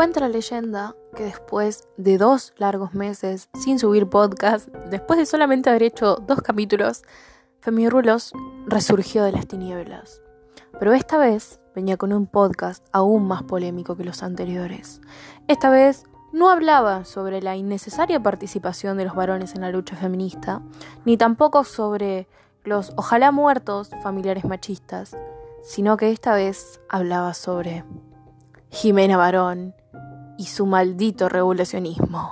Cuenta la leyenda que después de dos largos meses sin subir podcast, después de solamente haber hecho dos capítulos, Femirulos resurgió de las tinieblas. Pero esta vez venía con un podcast aún más polémico que los anteriores. Esta vez no hablaba sobre la innecesaria participación de los varones en la lucha feminista, ni tampoco sobre los ojalá muertos familiares machistas, sino que esta vez hablaba sobre Jimena Barón y su maldito regulacionismo.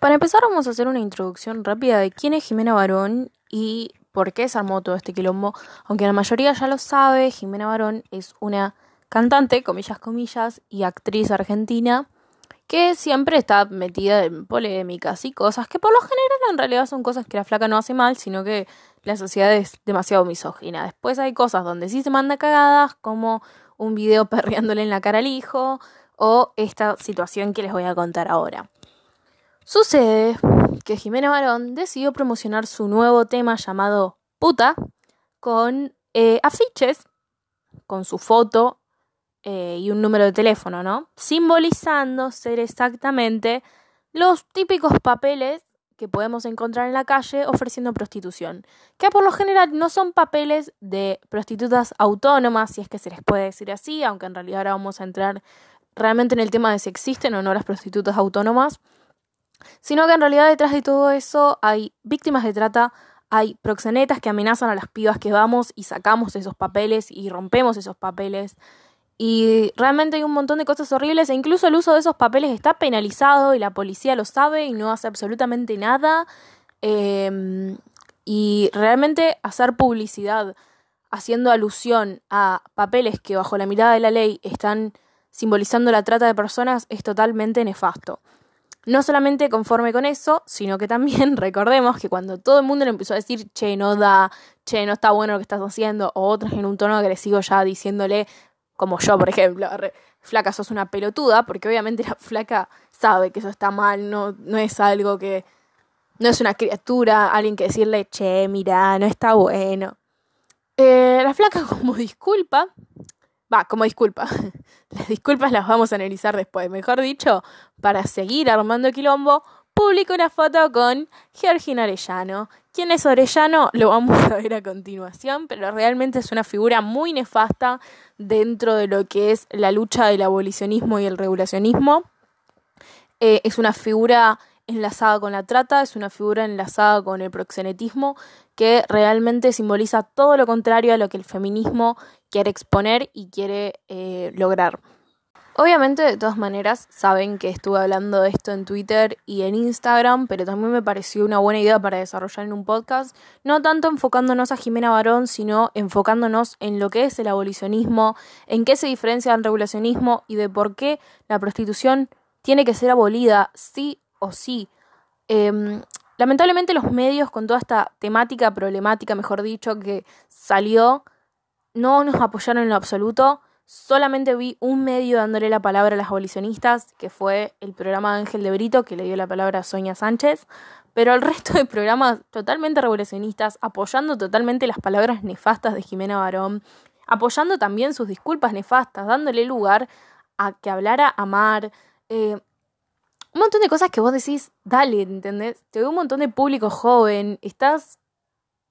Para empezar vamos a hacer una introducción rápida de quién es Jimena Barón y por qué se armó todo este quilombo. Aunque la mayoría ya lo sabe, Jimena Barón es una cantante, comillas, comillas, y actriz argentina que siempre está metida en polémicas y cosas que por lo general en realidad son cosas que la flaca no hace mal, sino que la sociedad es demasiado misógina. Después hay cosas donde sí se manda cagadas, como un video perreándole en la cara al hijo, o esta situación que les voy a contar ahora. Sucede que Jimena Barón decidió promocionar su nuevo tema llamado Puta con eh, afiches con su foto eh, y un número de teléfono, ¿no? Simbolizando ser exactamente los típicos papeles que podemos encontrar en la calle ofreciendo prostitución, que por lo general no son papeles de prostitutas autónomas, si es que se les puede decir así, aunque en realidad ahora vamos a entrar realmente en el tema de si existen o no las prostitutas autónomas, sino que en realidad detrás de todo eso hay víctimas de trata, hay proxenetas que amenazan a las pibas que vamos y sacamos esos papeles y rompemos esos papeles, y realmente hay un montón de cosas horribles e incluso el uso de esos papeles está penalizado y la policía lo sabe y no hace absolutamente nada. Em, y realmente hacer publicidad haciendo alusión a papeles que bajo la mirada de la ley están simbolizando la trata de personas es totalmente nefasto. No solamente conforme con eso, sino que también recordemos que cuando todo el mundo le empezó a decir, che, no da, che, no está bueno lo que estás haciendo, o otras en un tono agresivo ya diciéndole, como yo, por ejemplo, flaca, sos una pelotuda, porque obviamente la flaca sabe que eso está mal, no, no es algo que, no es una criatura, alguien que decirle, che, mira, no está bueno. Eh, la flaca como disculpa, va, como disculpa, las disculpas las vamos a analizar después, mejor dicho, para seguir armando quilombo, publica una foto con Georgina Arellano. ¿Quién es Orellano? Lo vamos a ver a continuación, pero realmente es una figura muy nefasta dentro de lo que es la lucha del abolicionismo y el regulacionismo. Eh, es una figura enlazada con la trata, es una figura enlazada con el proxenetismo que realmente simboliza todo lo contrario a lo que el feminismo quiere exponer y quiere eh, lograr. Obviamente, de todas maneras, saben que estuve hablando de esto en Twitter y en Instagram, pero también me pareció una buena idea para desarrollar en un podcast, no tanto enfocándonos a Jimena Barón, sino enfocándonos en lo que es el abolicionismo, en qué se diferencia del regulacionismo y de por qué la prostitución tiene que ser abolida, sí o sí. Em, lamentablemente los medios con toda esta temática problemática, mejor dicho, que salió, no nos apoyaron en lo absoluto Solamente vi un medio dándole la palabra a las abolicionistas, que fue el programa Ángel de Brito, que le dio la palabra a Sonia Sánchez, pero el resto de programas totalmente revolucionistas, apoyando totalmente las palabras nefastas de Jimena Barón, apoyando también sus disculpas nefastas, dándole lugar a que hablara Amar, eh, un montón de cosas que vos decís, dale, ¿entendés? Te veo un montón de público joven, estás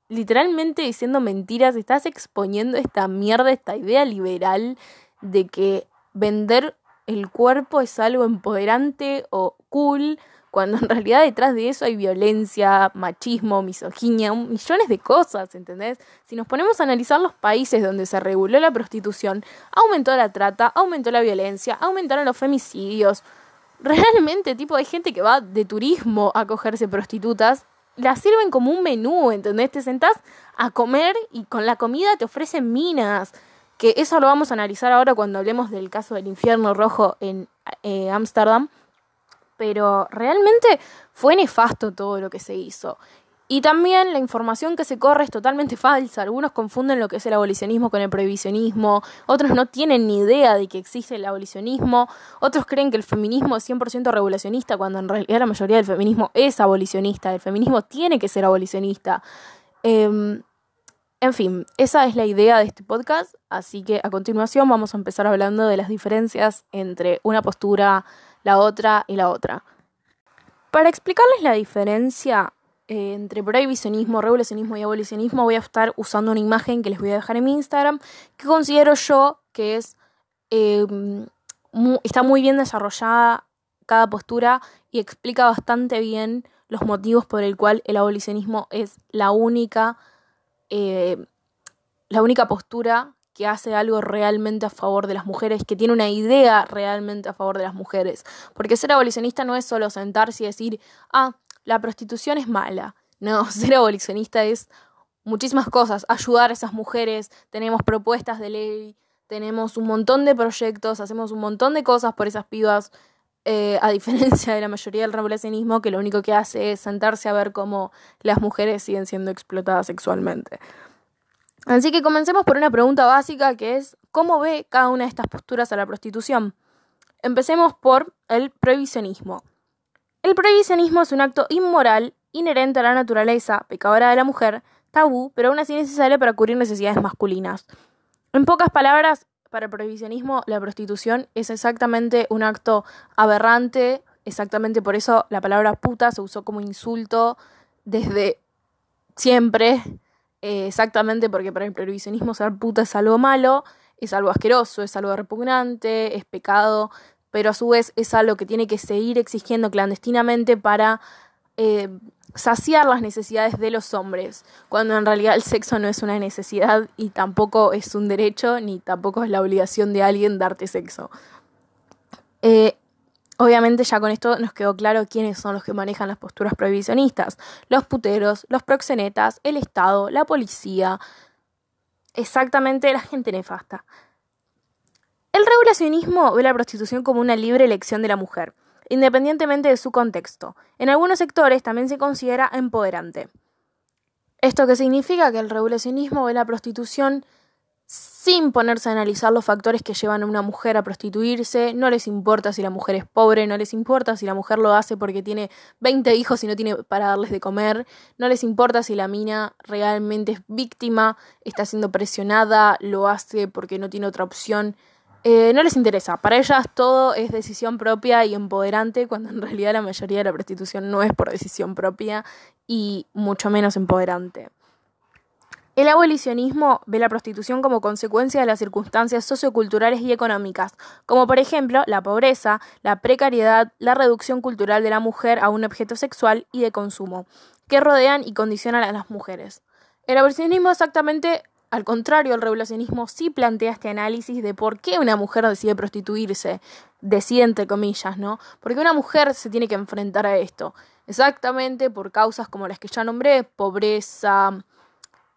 literalmente diciendo mentiras, estás exponiendo esta mierda, esta idea liberal de que vender el cuerpo es algo empoderante o cool, cuando en realidad detrás de eso hay violencia, machismo, misoginia, millones de cosas, ¿entendés? Si nos ponemos a analizar los países donde se reguló la prostitución, aumentó la trata, aumentó la violencia, aumentaron los femicidios. Realmente, tipo, hay gente que va de turismo a cogerse prostitutas la sirven como un menú, ¿entendés? Te sentás a comer y con la comida te ofrecen minas. Que eso lo vamos a analizar ahora cuando hablemos del caso del infierno rojo en eh, Ámsterdam. Pero realmente fue nefasto todo lo que se hizo. Y también la información que se corre es totalmente falsa. Algunos confunden lo que es el abolicionismo con el prohibicionismo, otros no tienen ni idea de que existe el abolicionismo, otros creen que el feminismo es 100% regulacionista cuando en realidad la mayoría del feminismo es abolicionista, el feminismo tiene que ser abolicionista. Em, En fin, esa es la idea de este podcast, así que a continuación vamos a empezar hablando de las diferencias entre una postura, la otra y la otra. Para explicarles la diferencia eh, entre prohibicionismo, regulacionismo y abolicionismo, voy a estar usando una imagen que les voy a dejar en mi Instagram, que considero yo que es em, está muy bien desarrollada cada postura y explica bastante bien los motivos por el cual el abolicionismo es la única eh, la única postura que hace algo realmente a favor de las mujeres, que tiene una idea realmente a favor de las mujeres. Porque ser abolicionista no es solo sentarse y decir, ah, la prostitución es mala. No, ser abolicionista es muchísimas cosas, ayudar a esas mujeres, tenemos propuestas de ley, tenemos un montón de proyectos, hacemos un montón de cosas por esas pibas, eh, a diferencia de la mayoría del revolucionismo, que lo único que hace es sentarse a ver cómo las mujeres siguen siendo explotadas sexualmente. Así que comencemos por una pregunta básica que es, ¿cómo ve cada una de estas posturas a la prostitución? Empecemos por el prohibicionismo. El prohibicionismo es un acto inmoral, inherente a la naturaleza, pecadora de la mujer, tabú, pero aún así necesario para cubrir necesidades masculinas. En pocas palabras, para el prohibicionismo la prostitución es exactamente un acto aberrante, exactamente por eso la palabra puta se usó como insulto desde siempre, eh, exactamente porque para el prohibicionismo ser puta es algo malo, es algo asqueroso, es algo repugnante, es pecado, pero a su vez es algo que tiene que seguir exigiendo clandestinamente para eh, saciar las necesidades de los hombres, cuando en realidad el sexo no es una necesidad y tampoco es un derecho, ni tampoco es la obligación de alguien darte sexo. Eh, obviamente ya con esto nos quedó claro quiénes son los que manejan las posturas prohibicionistas. Los puteros, los proxenetas, el Estado, la policía, exactamente la gente nefasta. El regulacionismo ve la prostitución como una libre elección de la mujer independientemente de su contexto. En algunos sectores también se considera empoderante. Esto que significa que el regulacionismo ve la prostitución sin ponerse a analizar los factores que llevan a una mujer a prostituirse, no les importa si la mujer es pobre, no les importa si la mujer lo hace porque tiene 20 hijos y no tiene para darles de comer, no les importa si la mina realmente es víctima, está siendo presionada, lo hace porque no tiene otra opción. Eh, no les interesa. Para ellas todo es decisión propia y empoderante, cuando en realidad la mayoría de la prostitución no es por decisión propia y mucho menos empoderante. El abolicionismo ve la prostitución como consecuencia de las circunstancias socioculturales y económicas, como por ejemplo la pobreza, la precariedad, la reducción cultural de la mujer a un objeto sexual y de consumo, que rodean y condicionan a las mujeres. El abolicionismo exactamente al contrario, el regulacionismo sí plantea este análisis de por qué una mujer decide prostituirse, decide entre comillas, ¿no? Porque una mujer se tiene que enfrentar a esto, exactamente por causas como las que ya nombré, pobreza,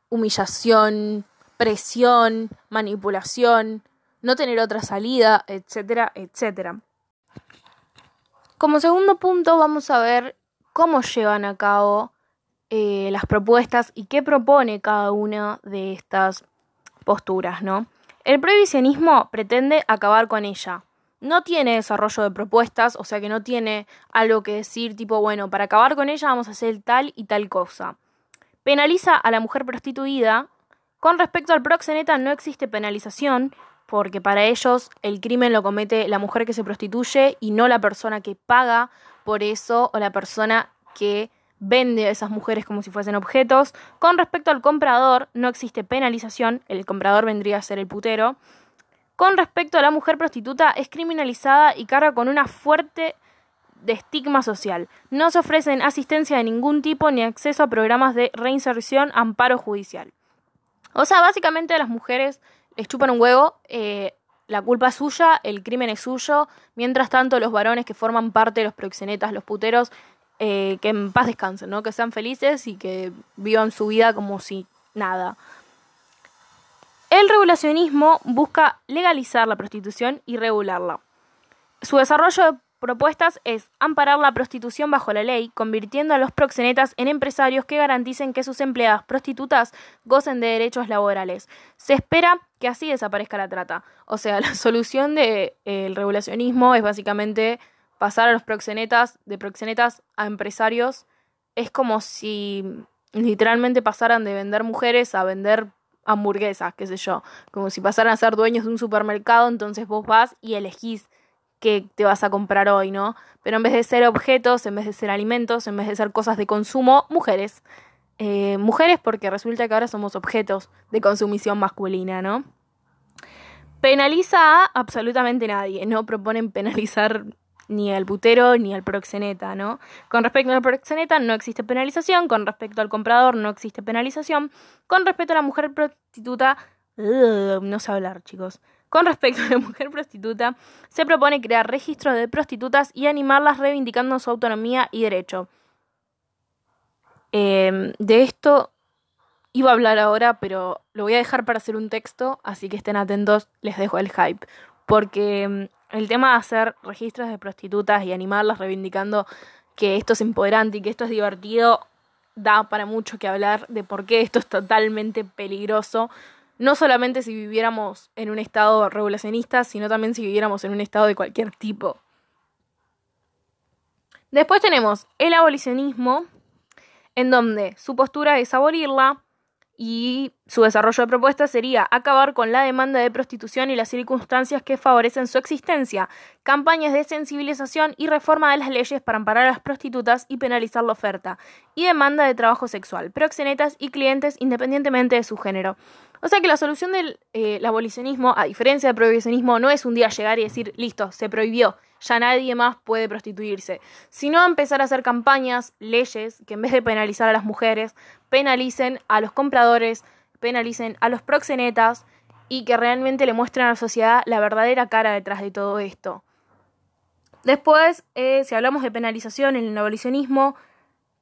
humillación, presión, manipulación, no tener otra salida, etcétera, etcétera. Como segundo punto vamos a ver cómo llevan a cabo eh, las propuestas y qué propone cada una de estas posturas, ¿no? El prohibicionismo pretende acabar con ella. No tiene desarrollo de propuestas, o sea que no tiene algo que decir tipo, bueno, para acabar con ella vamos a hacer tal y tal cosa. Penaliza a la mujer prostituida. Con respecto al proxeneta no existe penalización, porque para ellos el crimen lo comete la mujer que se prostituye y no la persona que paga por eso o la persona que vende a esas mujeres como si fuesen objetos. Con respecto al comprador, no existe penalización, el comprador vendría a ser el putero. Con respecto a la mujer prostituta, es criminalizada y carga con una fuerte de estigma social. No se ofrecen asistencia de ningún tipo ni acceso a programas de reinserción, amparo judicial. O sea, básicamente a las mujeres les chupan un huevo, eh, la culpa es suya, el crimen es suyo, mientras tanto los varones que forman parte de los proxenetas, los puteros, eh, que en paz descansen, ¿no? Que sean felices y que vivan su vida como si nada. El regulacionismo busca legalizar la prostitución y regularla. Su desarrollo de propuestas es amparar la prostitución bajo la ley, convirtiendo a los proxenetas en empresarios que garanticen que sus empleadas prostitutas gocen de derechos laborales. Se espera que así desaparezca la trata. O sea, la solución del de, regulacionismo es básicamente pasar a los proxenetas, de proxenetas a empresarios, es como si literalmente pasaran de vender mujeres a vender hamburguesas, qué sé yo, como si pasaran a ser dueños de un supermercado, entonces vos vas y elegís qué te vas a comprar hoy, ¿no? Pero en vez de ser objetos, en vez de ser alimentos, en vez de ser cosas de consumo, mujeres. Eh, mujeres porque resulta que ahora somos objetos de consumición masculina, ¿no? Penaliza a absolutamente nadie, no proponen penalizar ni al putero ni al proxeneta, ¿no? Con respecto al proxeneta no existe penalización, con respecto al comprador no existe penalización, con respecto a la mujer prostituta, no sé hablar, chicos. Con respecto a la mujer prostituta, se propone crear registros de prostitutas y animarlas reivindicando su autonomía y derecho. Em, de esto iba a hablar ahora, pero lo voy a dejar para hacer un texto, así que estén atentos, les dejo el hype. Porque em, el tema de hacer registros de prostitutas y animarlas reivindicando que esto es empoderante y que esto es divertido, da para mucho que hablar de por qué esto es totalmente peligroso. No solamente si viviéramos en un estado regulacionista, sino también si viviéramos en un estado de cualquier tipo. Después tenemos el abolicionismo, en donde su postura es abolirla, y su desarrollo de propuesta sería acabar con la demanda de prostitución y las circunstancias que favorecen su existencia, campañas de sensibilización y reforma de las leyes para amparar a las prostitutas y penalizar la oferta, y demanda de trabajo sexual, proxenetas y clientes independientemente de su género. O sea que la solución del eh, abolicionismo, a diferencia del prohibicionismo, no es un día llegar y decir, listo, se prohibió, ya nadie más puede prostituirse, sino empezar a hacer campañas, leyes, que en vez de penalizar a las mujeres, penalicen a los compradores, penalicen a los proxenetas y que realmente le muestren a la sociedad la verdadera cara detrás de todo esto. Después, eh, si hablamos de penalización en el abolicionismo,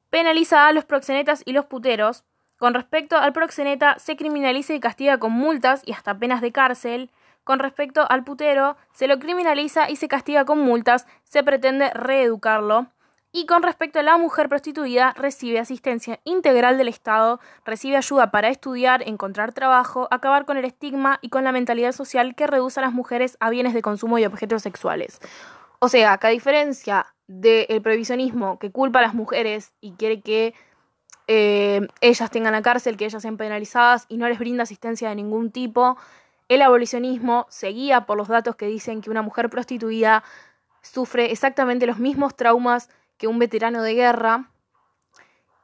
penaliza a los proxenetas y los puteros. Con respecto al proxeneta, se criminaliza y castiga con multas y hasta penas de cárcel. Con respecto al putero, se lo criminaliza y se castiga con multas, se pretende reeducarlo. Y con respecto a la mujer prostituida, recibe asistencia integral del Estado, recibe ayuda para estudiar, encontrar trabajo, acabar con el estigma y con la mentalidad social que reduce a las mujeres a bienes de consumo y objetos sexuales. O sea, que a diferencia del prohibicionismo que culpa a las mujeres y quiere que eh, ellas tengan la cárcel, que ellas sean penalizadas y no les brinda asistencia de ningún tipo, el abolicionismo se guía por los datos que dicen que una mujer prostituida sufre exactamente los mismos traumas que un veterano de guerra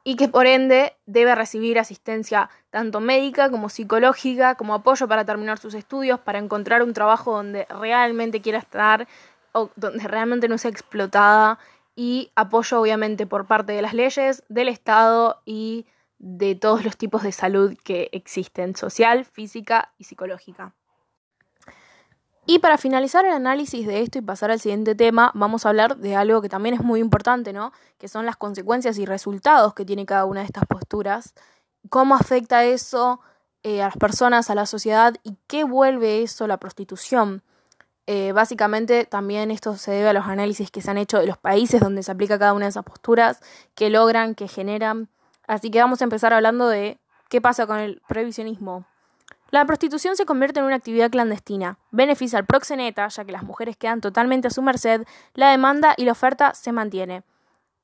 y que por ende debe recibir asistencia tanto médica como psicológica, como apoyo para terminar sus estudios, para encontrar un trabajo donde realmente quiera estar o donde realmente no sea explotada y apoyo obviamente por parte de las leyes, del Estado y de todos los tipos de salud que existen, social, física y psicológica. Y para finalizar el análisis de esto y pasar al siguiente tema, vamos a hablar de algo que también es muy importante, ¿no? Que son las consecuencias y resultados que tiene cada una de estas posturas, cómo afecta eso eh, a las personas, a la sociedad y qué vuelve eso la prostitución. Eh, básicamente también esto se debe a los análisis que se han hecho de los países donde se aplica cada una de esas posturas, que logran, que generan. Así que vamos a empezar hablando de qué pasa con el previsionismo. La prostitución se convierte en una actividad clandestina, beneficia al proxeneta, ya que las mujeres quedan totalmente a su merced, la demanda y la oferta se mantiene.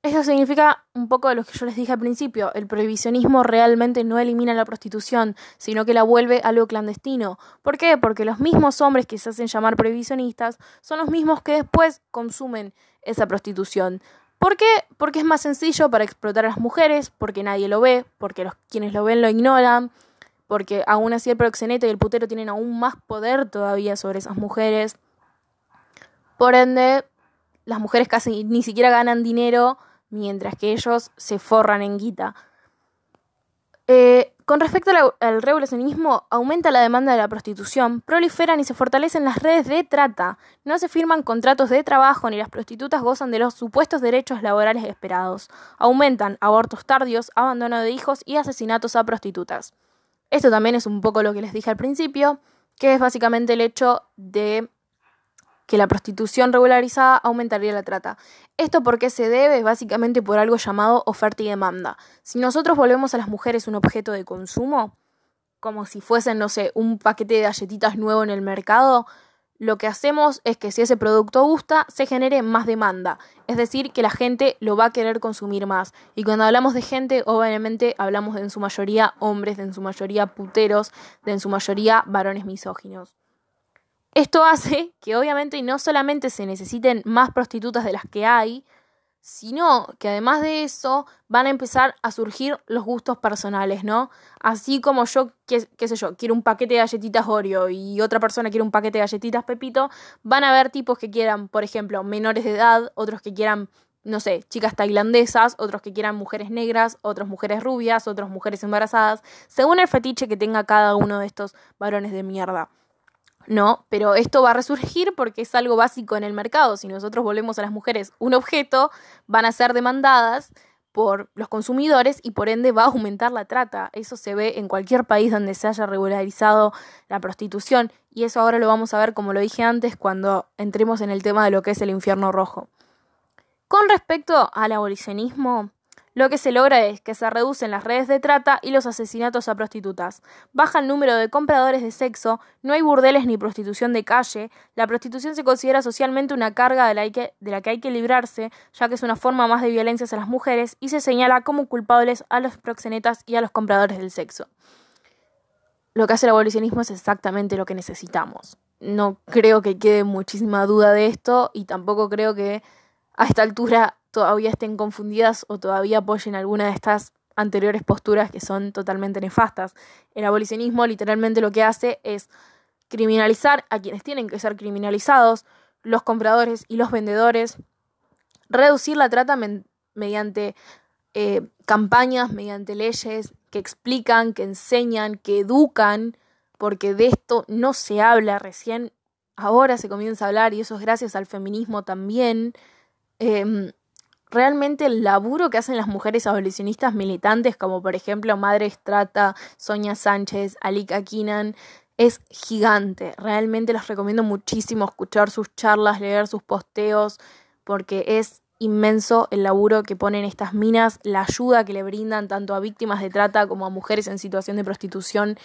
Esto significa un poco de lo que yo les dije al principio, el prohibicionismo realmente no elimina la prostitución, sino que la vuelve algo clandestino. ¿Por qué? Porque los mismos hombres que se hacen llamar prohibicionistas son los mismos que después consumen esa prostitución. ¿Por qué? Porque es más sencillo para explotar a las mujeres, porque nadie lo ve, porque los quienes lo ven lo ignoran, porque aún así el proxeneta y el putero tienen aún más poder todavía sobre esas mujeres. Por ende, las mujeres casi ni siquiera ganan dinero mientras que ellos se forran en guita. Eh, con respecto al, revolucionismo, aumenta la demanda de la prostitución, proliferan y se fortalecen las redes de trata, no se firman contratos de trabajo ni las prostitutas gozan de los supuestos derechos laborales esperados, aumentan abortos tardíos, abandono de hijos y asesinatos a prostitutas. Esto también es un poco lo que les dije al principio, que es básicamente el hecho de que la prostitución regularizada aumentaría la trata. Esto porque se debe básicamente por algo llamado oferta y demanda. Si nosotros volvemos a las mujeres un objeto de consumo, como si fuesen, no sé, un paquete de galletitas nuevo en el mercado, lo que hacemos es que si ese producto gusta, se genere más demanda. Es decir, que la gente lo va a querer consumir más. Y cuando hablamos de gente, obviamente hablamos de en su mayoría hombres, de en su mayoría puteros, de en su mayoría varones misóginos. Esto hace que obviamente no solamente se necesiten más prostitutas de las que hay, sino que además de eso van a empezar a surgir los gustos personales, ¿no? Así como yo, qué, sé yo, quiero un paquete de galletitas Oreo y otra persona quiere un paquete de galletitas Pepito, van a haber tipos que quieran, por ejemplo, menores de edad, otros que quieran, no sé, chicas tailandesas, otros que quieran mujeres negras, otras mujeres rubias, otras mujeres embarazadas, según el fetiche que tenga cada uno de estos varones de mierda. No, pero esto va a resurgir porque es algo básico en el mercado. Si nosotros volvemos a las mujeres un objeto, van a ser demandadas por los consumidores y por ende va a aumentar la trata. Eso se ve en cualquier país donde se haya regularizado la prostitución y eso ahora lo vamos a ver como lo dije antes cuando entremos en el tema de lo que es el infierno rojo. Con respecto al abolicionismo, lo que se logra es que se reducen las redes de trata y los asesinatos a prostitutas. Baja el número de compradores de sexo, no hay burdeles ni prostitución de calle, la prostitución se considera socialmente una carga de la, que, hay que librarse, ya que es una forma más de violencia hacia las mujeres, y se señala como culpables a los proxenetas y a los compradores del sexo. Lo que hace el abolicionismo es exactamente lo que necesitamos. No creo que quede muchísima duda de esto y tampoco creo que a esta altura todavía estén confundidas o todavía apoyen alguna de estas anteriores posturas que son totalmente nefastas. El abolicionismo literalmente lo que hace es criminalizar a quienes tienen que ser criminalizados, los compradores y los vendedores, reducir la trata mediante eh, campañas, mediante leyes que explican, que enseñan, que educan, porque de esto no se habla recién, ahora se comienza a hablar y eso es gracias al feminismo también. Em, realmente el laburo que hacen las mujeres abolicionistas militantes, como por ejemplo Madre Estrata, Sonia Sánchez, Alika Kinan, es gigante. Realmente les recomiendo muchísimo escuchar sus charlas, leer sus posteos, porque es inmenso el laburo que ponen estas minas, la ayuda que le brindan tanto a víctimas de trata como a mujeres en situación de prostitución.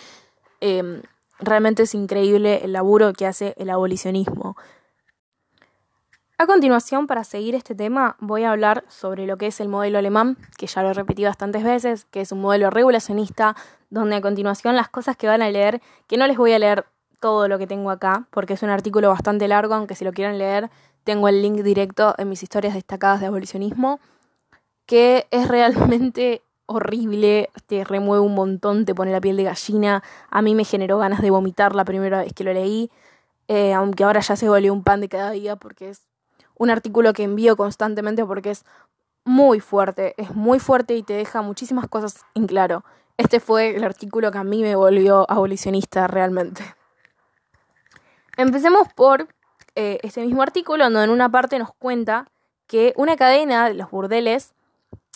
Em, realmente es increíble el laburo que hace el abolicionismo. A continuación, para seguir este tema, voy a hablar sobre lo que es el modelo alemán, que ya lo he repetido bastantes veces, que es un modelo regulacionista, donde a continuación las cosas que van a leer, que no les voy a leer todo lo que tengo acá, porque es un artículo bastante largo, aunque si lo quieren leer, tengo el link directo en mis historias destacadas de abolicionismo, que es realmente horrible, te remueve un montón, te pone la piel de gallina, a mí me generó ganas de vomitar la primera vez que lo leí, eh, aunque ahora ya se volvió un pan de cada día porque es un artículo que envío constantemente porque es muy fuerte, es muy fuerte y te deja muchísimas cosas en claro. Este fue el artículo que a mí me volvió abolicionista realmente. Empecemos por eh, este mismo artículo, donde en una parte nos cuenta que una cadena de los burdeles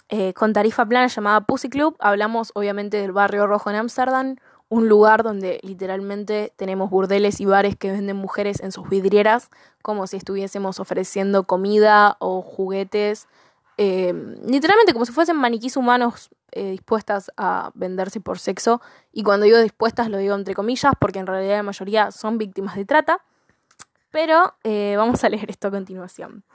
eh, con tarifa plana llamada Pussy Club, hablamos obviamente del barrio rojo en Ámsterdam, un lugar donde literalmente tenemos burdeles y bares que venden mujeres en sus vidrieras, como si estuviésemos ofreciendo comida o juguetes, eh, literalmente como si fuesen maniquís humanos eh, dispuestas a venderse por sexo. Y cuando digo dispuestas lo digo entre comillas, porque en realidad la mayoría son víctimas de trata. Pero eh, vamos a leer esto a continuación.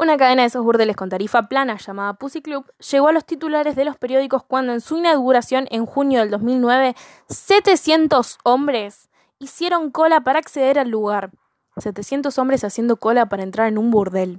Una cadena de esos burdeles con tarifa plana llamada Pussy Club llegó a los titulares de los periódicos cuando en su inauguración en junio del 2009 700 hombres hicieron cola para acceder al lugar. 700 hombres haciendo cola para entrar en un burdel.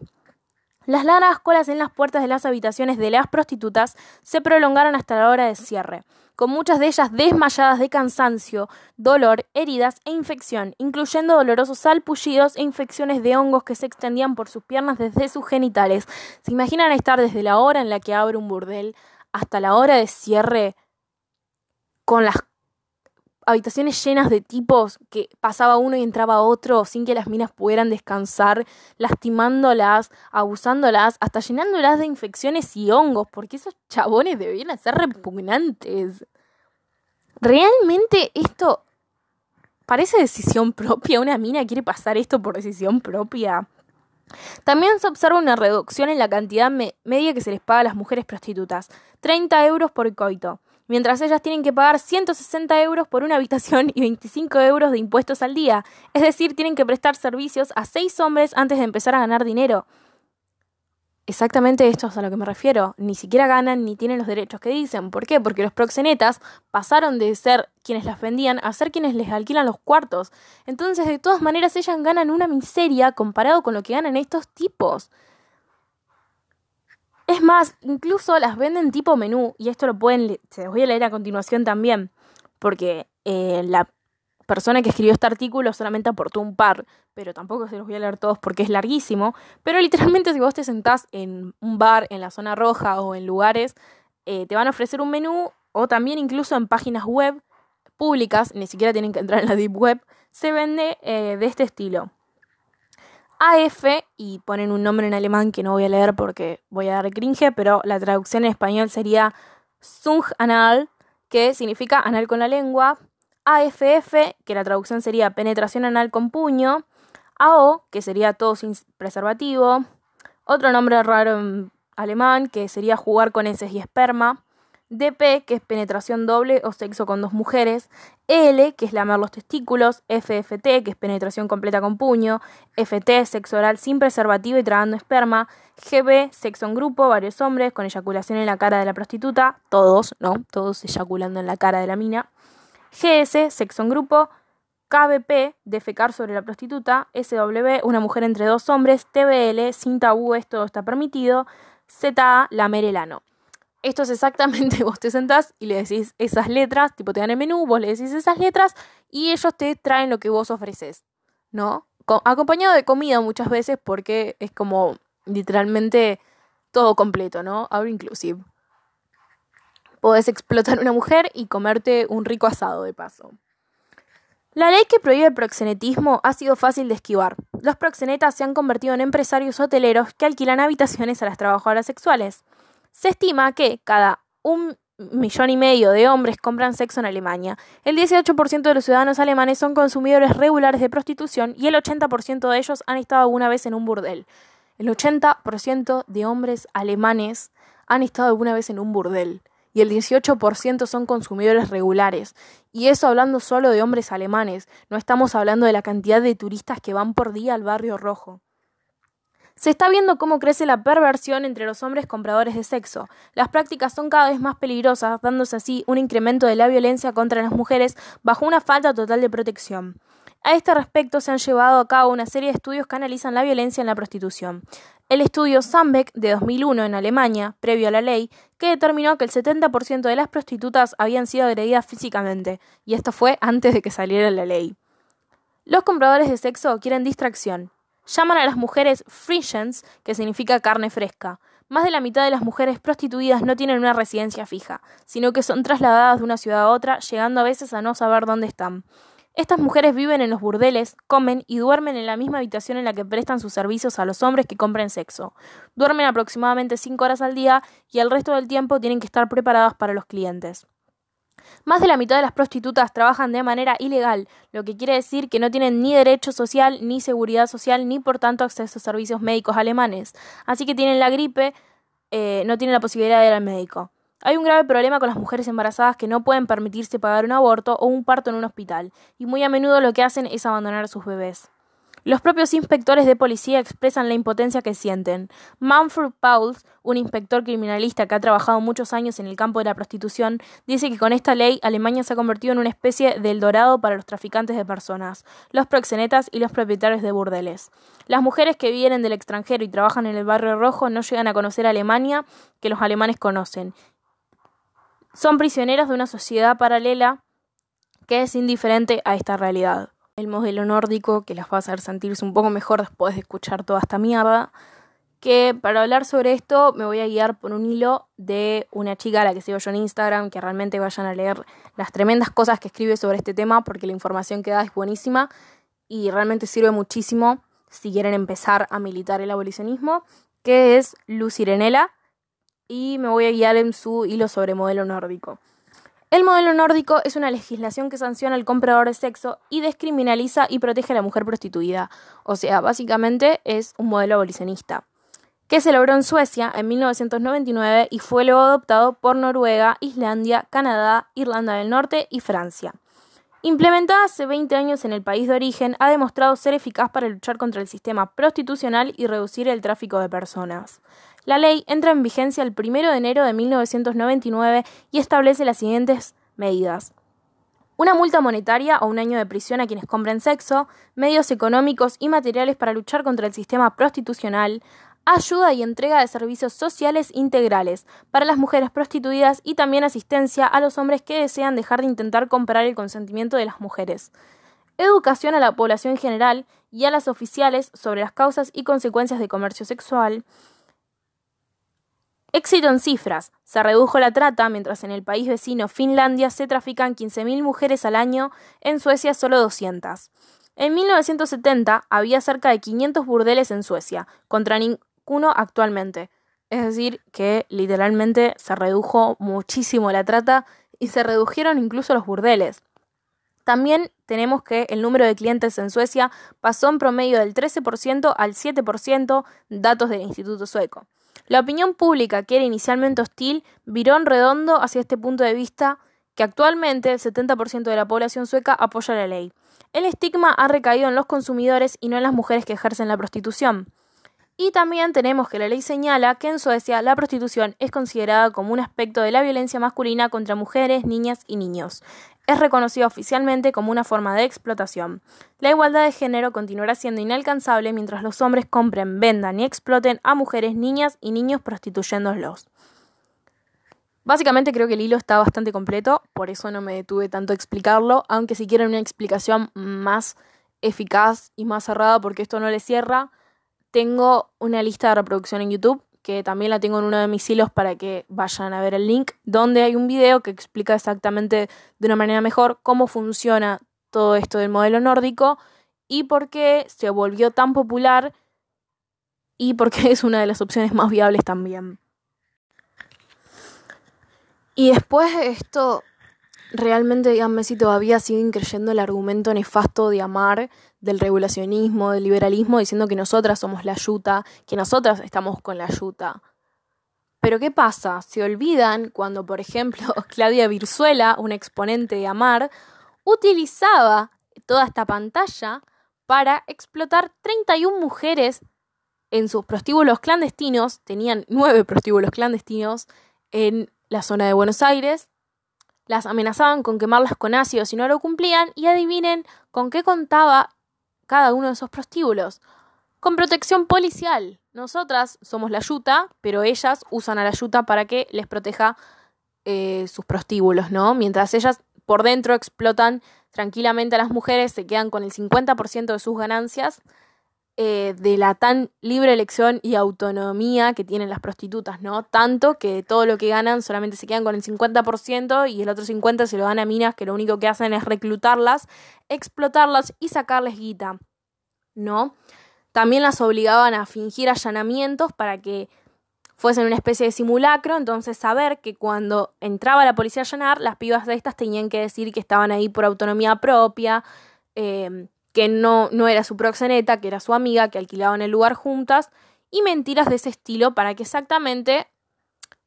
Las largas colas en las puertas de las habitaciones de las prostitutas se prolongaron hasta la hora de cierre con muchas de ellas desmayadas de cansancio, dolor, heridas e infección, incluyendo dolorosos salpullidos e infecciones de hongos que se extendían por sus piernas desde sus genitales. ¿Se imaginan estar desde la hora en la que abre un burdel hasta la hora de cierre con las habitaciones llenas de tipos que pasaba uno y entraba otro sin que las minas pudieran descansar, lastimándolas, abusándolas, hasta llenándolas de infecciones y hongos, porque esos chabones debían ser repugnantes. ¿Realmente esto parece decisión propia? ¿Una mina quiere pasar esto por decisión propia? También se observa una reducción en la cantidad media que se les paga a las mujeres prostitutas, 30 euros por coito mientras ellas tienen que pagar 160 euros por una habitación y 25 euros de impuestos al día. Es decir, tienen que prestar servicios a seis hombres antes de empezar a ganar dinero. Exactamente esto es a lo que me refiero. Ni siquiera ganan ni tienen los derechos que dicen. ¿Por qué? Porque los proxenetas pasaron de ser quienes las vendían a ser quienes les alquilan los cuartos. Entonces, de todas maneras, ellas ganan una miseria comparado con lo que ganan estos tipos. Es más, incluso las venden tipo menú, y esto lo pueden, se los voy a leer a continuación también, porque eh, la persona que escribió este artículo solamente aportó un par, pero tampoco se los voy a leer todos porque es larguísimo, pero literalmente si vos te sentás en un bar en la zona roja o en lugares, eh, te van a ofrecer un menú o también incluso en páginas web públicas, ni siquiera tienen que entrar en la deep web, se vende eh, de este estilo. AF y ponen un nombre en alemán que no voy a leer porque voy a dar cringe, pero la traducción en español sería Zung Anal, que significa anal con la lengua. AFF, que la traducción sería penetración anal con puño. AO, que sería todo sin preservativo. Otro nombre raro en alemán, que sería jugar con heces y esperma. DP, que es penetración doble o sexo con dos mujeres, L, que es lamer los testículos, FFT, que es penetración completa con puño, FT, sexo oral sin preservativo y tragando esperma, GB, sexo en grupo, varios hombres, con eyaculación en la cara de la prostituta, todos, ¿no? Todos eyaculando en la cara de la mina, GS, sexo en grupo, KBP, defecar sobre la prostituta, SW, una mujer entre dos hombres, TBL, sin tabúes, todo está permitido, ZA, lamer el ano. Esto es exactamente, vos te sentás y le decís esas letras, tipo te dan el menú, vos le decís esas letras y ellos te traen lo que vos ofreces, ¿no? acompañado de comida muchas veces porque es como literalmente todo completo, ¿no? Ahora inclusive. Podés explotar una mujer y comerte un rico asado de paso. La ley que prohíbe el proxenetismo ha sido fácil de esquivar. Los proxenetas se han convertido en empresarios hoteleros que alquilan habitaciones a las trabajadoras sexuales. Se estima que cada un millón y medio de hombres compran sexo en Alemania. El 18% de los ciudadanos alemanes son consumidores regulares de prostitución y el 80% de ellos han estado alguna vez en un burdel. El 80% de hombres alemanes han estado alguna vez en un burdel y el 18% son consumidores regulares. Y eso hablando solo de hombres alemanes, no estamos hablando de la cantidad de turistas que van por día al barrio rojo. Se está viendo cómo crece la perversión entre los hombres compradores de sexo. Las prácticas son cada vez más peligrosas, dándose así un incremento de la violencia contra las mujeres bajo una falta total de protección. A este respecto se han llevado a cabo una serie de estudios que analizan la violencia en la prostitución. El estudio Sambeck de 2001 en Alemania, previo a la ley, que determinó que el 70% de las prostitutas habían sido agredidas físicamente, y esto fue antes de que saliera la ley. Los compradores de sexo quieren distracción, Llaman a las mujeres Frisians, que significa carne fresca. Más de la mitad de las mujeres prostituidas no tienen una residencia fija, sino que son trasladadas de una ciudad a otra, llegando a veces a no saber dónde están. Estas mujeres viven en los burdeles, comen y duermen en la misma habitación en la que prestan sus servicios a los hombres que compren sexo. Duermen aproximadamente 5 horas al día y el resto del tiempo tienen que estar preparadas para los clientes. Más de la mitad de las prostitutas trabajan de manera ilegal, lo que quiere decir que no tienen ni derecho social, ni seguridad social, ni por tanto acceso a servicios médicos alemanes. Así que tienen la gripe, eh, no tienen la posibilidad de ir al médico. Hay un grave problema con las mujeres embarazadas que no pueden permitirse pagar un aborto o un parto en un hospital, y muy a menudo lo que hacen es abandonar a sus bebés. Los propios inspectores de policía expresan la impotencia que sienten. Manfred Pauls, un inspector criminalista que ha trabajado muchos años en el campo de la prostitución, dice que con esta ley Alemania se ha convertido en una especie de Eldorado para los traficantes de personas, los proxenetas y los propietarios de burdeles. Las mujeres que vienen del extranjero y trabajan en el barrio rojo no llegan a conocer Alemania que los alemanes conocen. Son prisioneras de una sociedad paralela que es indiferente a esta realidad el modelo nórdico que las va a hacer sentirse un poco mejor después de escuchar toda esta mierda. Que para hablar sobre esto me voy a guiar por un hilo de una chica a la que sigo yo en Instagram, que realmente vayan a leer las tremendas cosas que escribe sobre este tema, porque la información que da es buenísima y realmente sirve muchísimo si quieren empezar a militar el abolicionismo, que es Luz Irenela, y me voy a guiar en su hilo sobre modelo nórdico. El modelo nórdico es una legislación que sanciona al comprador de sexo y descriminaliza y protege a la mujer prostituida. O sea, básicamente es un modelo abolicionista. que se logró en Suecia en 1999 y fue luego adoptado por Noruega, Islandia, Canadá, Irlanda del Norte y Francia. Implementada hace 20 años en el país de origen, ha demostrado ser eficaz para luchar contra el sistema prostitucional y reducir el tráfico de personas. La ley entra en vigencia el 1 de enero de 1999 y establece las siguientes medidas. Una multa monetaria o un año de prisión a quienes compren sexo, medios económicos y materiales para luchar contra el sistema prostitucional, ayuda y entrega de servicios sociales integrales para las mujeres prostituidas y también asistencia a los hombres que desean dejar de intentar comprar el consentimiento de las mujeres. Educación a la población general y a las oficiales sobre las causas y consecuencias de comercio sexual. Éxito en cifras. Se redujo la trata, mientras en el país vecino Finlandia se trafican 15.000 mujeres al año, en Suecia solo 200. En 1970 había cerca de 500 burdeles en Suecia, contra, uno actualmente. Es decir, que literalmente se redujo muchísimo la trata y se redujeron incluso los burdeles. También tenemos que el número de clientes en Suecia pasó en promedio del 13% al 7%, datos del Instituto Sueco. La opinión pública, que era inicialmente hostil, viró en redondo hacia este punto de vista que actualmente el 70% de la población sueca apoya la ley. El estigma ha recaído en los consumidores y no en las mujeres que ejercen la prostitución. Y también tenemos que la ley señala que en Suecia la prostitución es considerada como un aspecto de la violencia masculina contra mujeres, niñas y niños. Es reconocida oficialmente como una forma de explotación. La igualdad de género continuará siendo inalcanzable mientras los hombres compren, vendan y exploten a mujeres, niñas y niños prostituyéndolos. Básicamente creo que el hilo está bastante completo, por eso no me detuve tanto a explicarlo, aunque si quieren una explicación más eficaz y más cerrada, porque esto no le cierra, tengo una lista de reproducción en YouTube, que también la tengo en uno de mis hilos para que vayan a ver el link, donde hay un video que explica exactamente de una manera mejor cómo funciona todo esto del modelo nórdico y por qué se volvió tan popular y por qué es una de las opciones más viables también. Y después de esto, realmente díganme si todavía siguen creyendo el argumento nefasto de amar del regulacionismo, del liberalismo, diciendo que nosotras somos la yuta, que nosotras estamos con la yuta. Pero ¿qué pasa? Se olvidan cuando, por ejemplo, Claudia Virzuela, una exponente de Amar, utilizaba toda esta pantalla para explotar 31 mujeres en sus prostíbulos clandestinos, tenían nueve prostíbulos clandestinos en la zona de Buenos Aires, las amenazaban con quemarlas con ácido si no lo cumplían y adivinen con qué contaba cada uno de esos prostíbulos. Con protección policial. Nosotras somos la yuta, pero ellas usan a la yuta para que les proteja eh, sus prostíbulos, ¿no? Mientras ellas por dentro explotan tranquilamente a las mujeres, se quedan con el 50% de sus ganancias eh, de la tan libre elección y autonomía que tienen las prostitutas, ¿no? Tanto que todo lo que ganan solamente se quedan con el 50% y el otro 50% se lo dan a minas que lo único que hacen es reclutarlas, explotarlas y sacarles guita, ¿no? También las obligaban a fingir allanamientos para que fuesen una especie de simulacro, entonces saber que cuando entraba la policía a allanar, las pibas de estas tenían que decir que estaban ahí por autonomía propia, eh, que no, no era su proxeneta, que era su amiga, que alquilaban el lugar juntas, y mentiras de ese estilo para que exactamente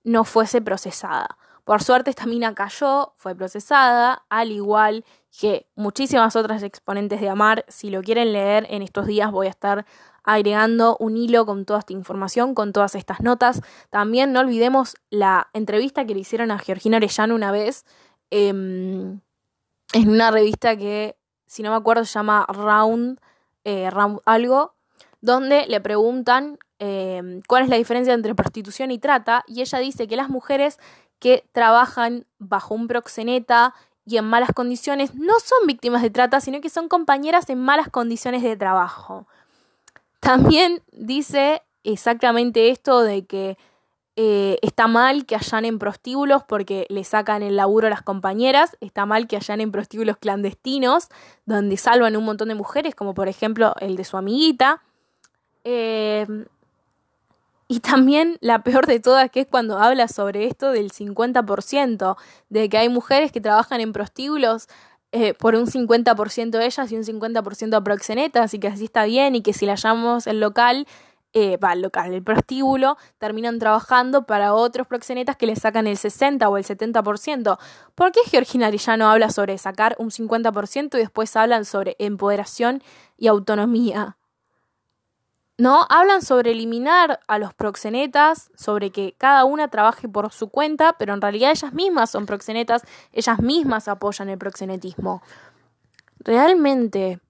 no fuese procesada. Por suerte esta mina cayó, fue procesada, al igual que muchísimas otras exponentes de Amar. Si lo quieren leer en estos días voy a estar agregando un hilo con toda esta información, con todas estas notas. También no olvidemos la entrevista que le hicieron a Georgina Orellano una vez em, en una revista que si no me acuerdo, se llama Round, eh, Round algo, donde le preguntan eh, cuál es la diferencia entre prostitución y trata, y ella dice que las mujeres que trabajan bajo un proxeneta y en malas condiciones no son víctimas de trata, sino que son compañeras en malas condiciones de trabajo. También dice exactamente esto de que eh, está mal que en prostíbulos porque le sacan el laburo a las compañeras. Está mal que en prostíbulos clandestinos donde salvan un montón de mujeres, como por ejemplo el de su amiguita. Eh, y también la peor de todas, que es cuando habla sobre esto del 50%, de que hay mujeres que trabajan en prostíbulos eh, por un 50% de ellas y un 50% a proxenetas, y que así está bien, y que si la llamamos el local eh, va al local, el prostíbulo, terminan trabajando para otros proxenetas que le sacan el 60 o el 70%. ¿Por qué Georgina Arellano habla sobre sacar un 50% y después hablan sobre empoderación y autonomía? ¿no? Hablan sobre eliminar a los proxenetas, sobre que cada una trabaje por su cuenta, pero en realidad ellas mismas son proxenetas, ellas mismas apoyan el proxenetismo. Realmente,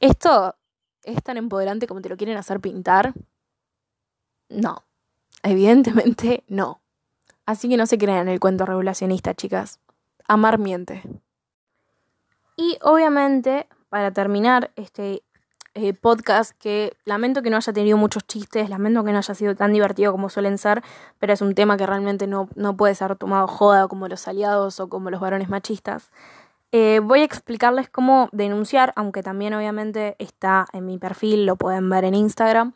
¿esto es tan empoderante como te lo quieren hacer pintar? No, evidentemente no. Así que no se crean el cuento regulacionista, chicas. Amar miente. Y obviamente, para terminar este eh, podcast que lamento que no haya tenido muchos chistes, lamento que no haya sido tan divertido como suelen ser, pero es un tema que realmente no, no puede ser tomado joda como los aliados o como los varones machistas. Eh, voy a explicarles cómo denunciar, aunque también obviamente está en mi perfil, lo pueden ver en Instagram.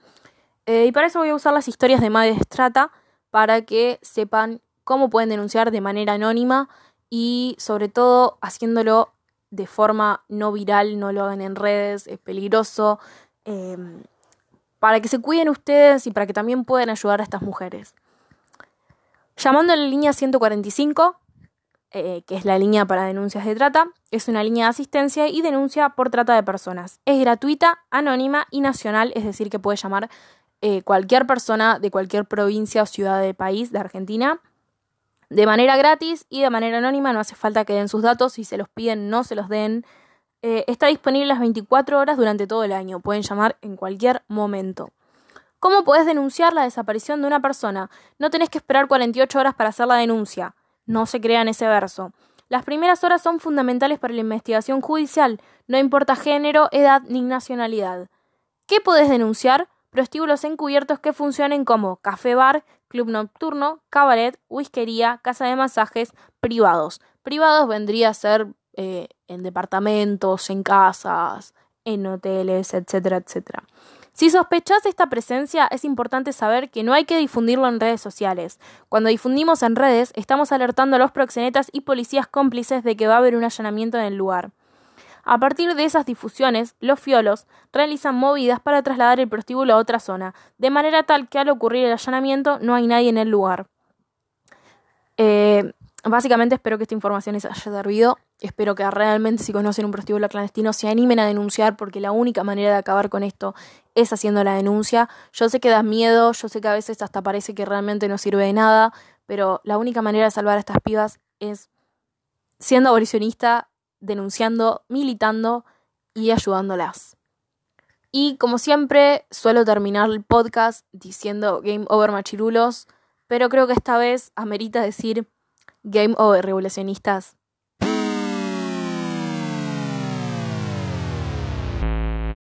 Eh, y para eso voy a usar las historias de Madre Strata para que sepan cómo pueden denunciar de manera anónima y sobre todo haciéndolo de forma no viral, no lo hagan en redes, es peligroso, em, para que se cuiden ustedes y para que también puedan ayudar a estas mujeres. Llamando a la línea 145, eh, que es la línea para denuncias de trata, es una línea de asistencia y denuncia por trata de personas. Es gratuita, anónima y nacional, es decir, que puede llamar eh, cualquier persona de cualquier provincia o ciudad del país de Argentina de manera gratis y de manera anónima, no hace falta que den sus datos, si se los piden no se los den. Eh, está disponible las 24 horas durante todo el año, pueden llamar en cualquier momento. ¿Cómo puedes denunciar la desaparición de una persona? No tenés que esperar 48 horas para hacer la denuncia. No se crean ese verso. Las primeras horas son fundamentales para la investigación judicial, no importa género, edad ni nacionalidad. ¿Qué podés denunciar? Prostíbulos encubiertos que funcionen como café bar, club nocturno, cabaret, whiskería, casa de masajes privados. Privados vendría a ser eh, en departamentos, en casas, en hoteles, etcétera, etcétera. Si sospechas esta presencia, es importante saber que no hay que difundirlo en redes sociales. Cuando difundimos en redes, estamos alertando a los proxenetas y policías cómplices de que va a haber un allanamiento en el lugar. A partir de esas difusiones, los fiolos realizan movidas para trasladar el prostíbulo a otra zona, de manera tal que al ocurrir el allanamiento no hay nadie en el lugar. Eh, básicamente espero que esta información les haya servido. Espero que realmente si conocen un prostíbulo clandestino se animen a denunciar porque la única manera de acabar con esto es haciendo la denuncia. Yo sé que da miedo, yo sé que a veces hasta parece que realmente no sirve de nada, pero la única manera de salvar a estas pibas es siendo abolicionista denunciando, militando y ayudándolas. Y como siempre, suelo terminar el podcast diciendo Game Over Machirulos, pero creo que esta vez amerita decir Game Over Revolucionistas.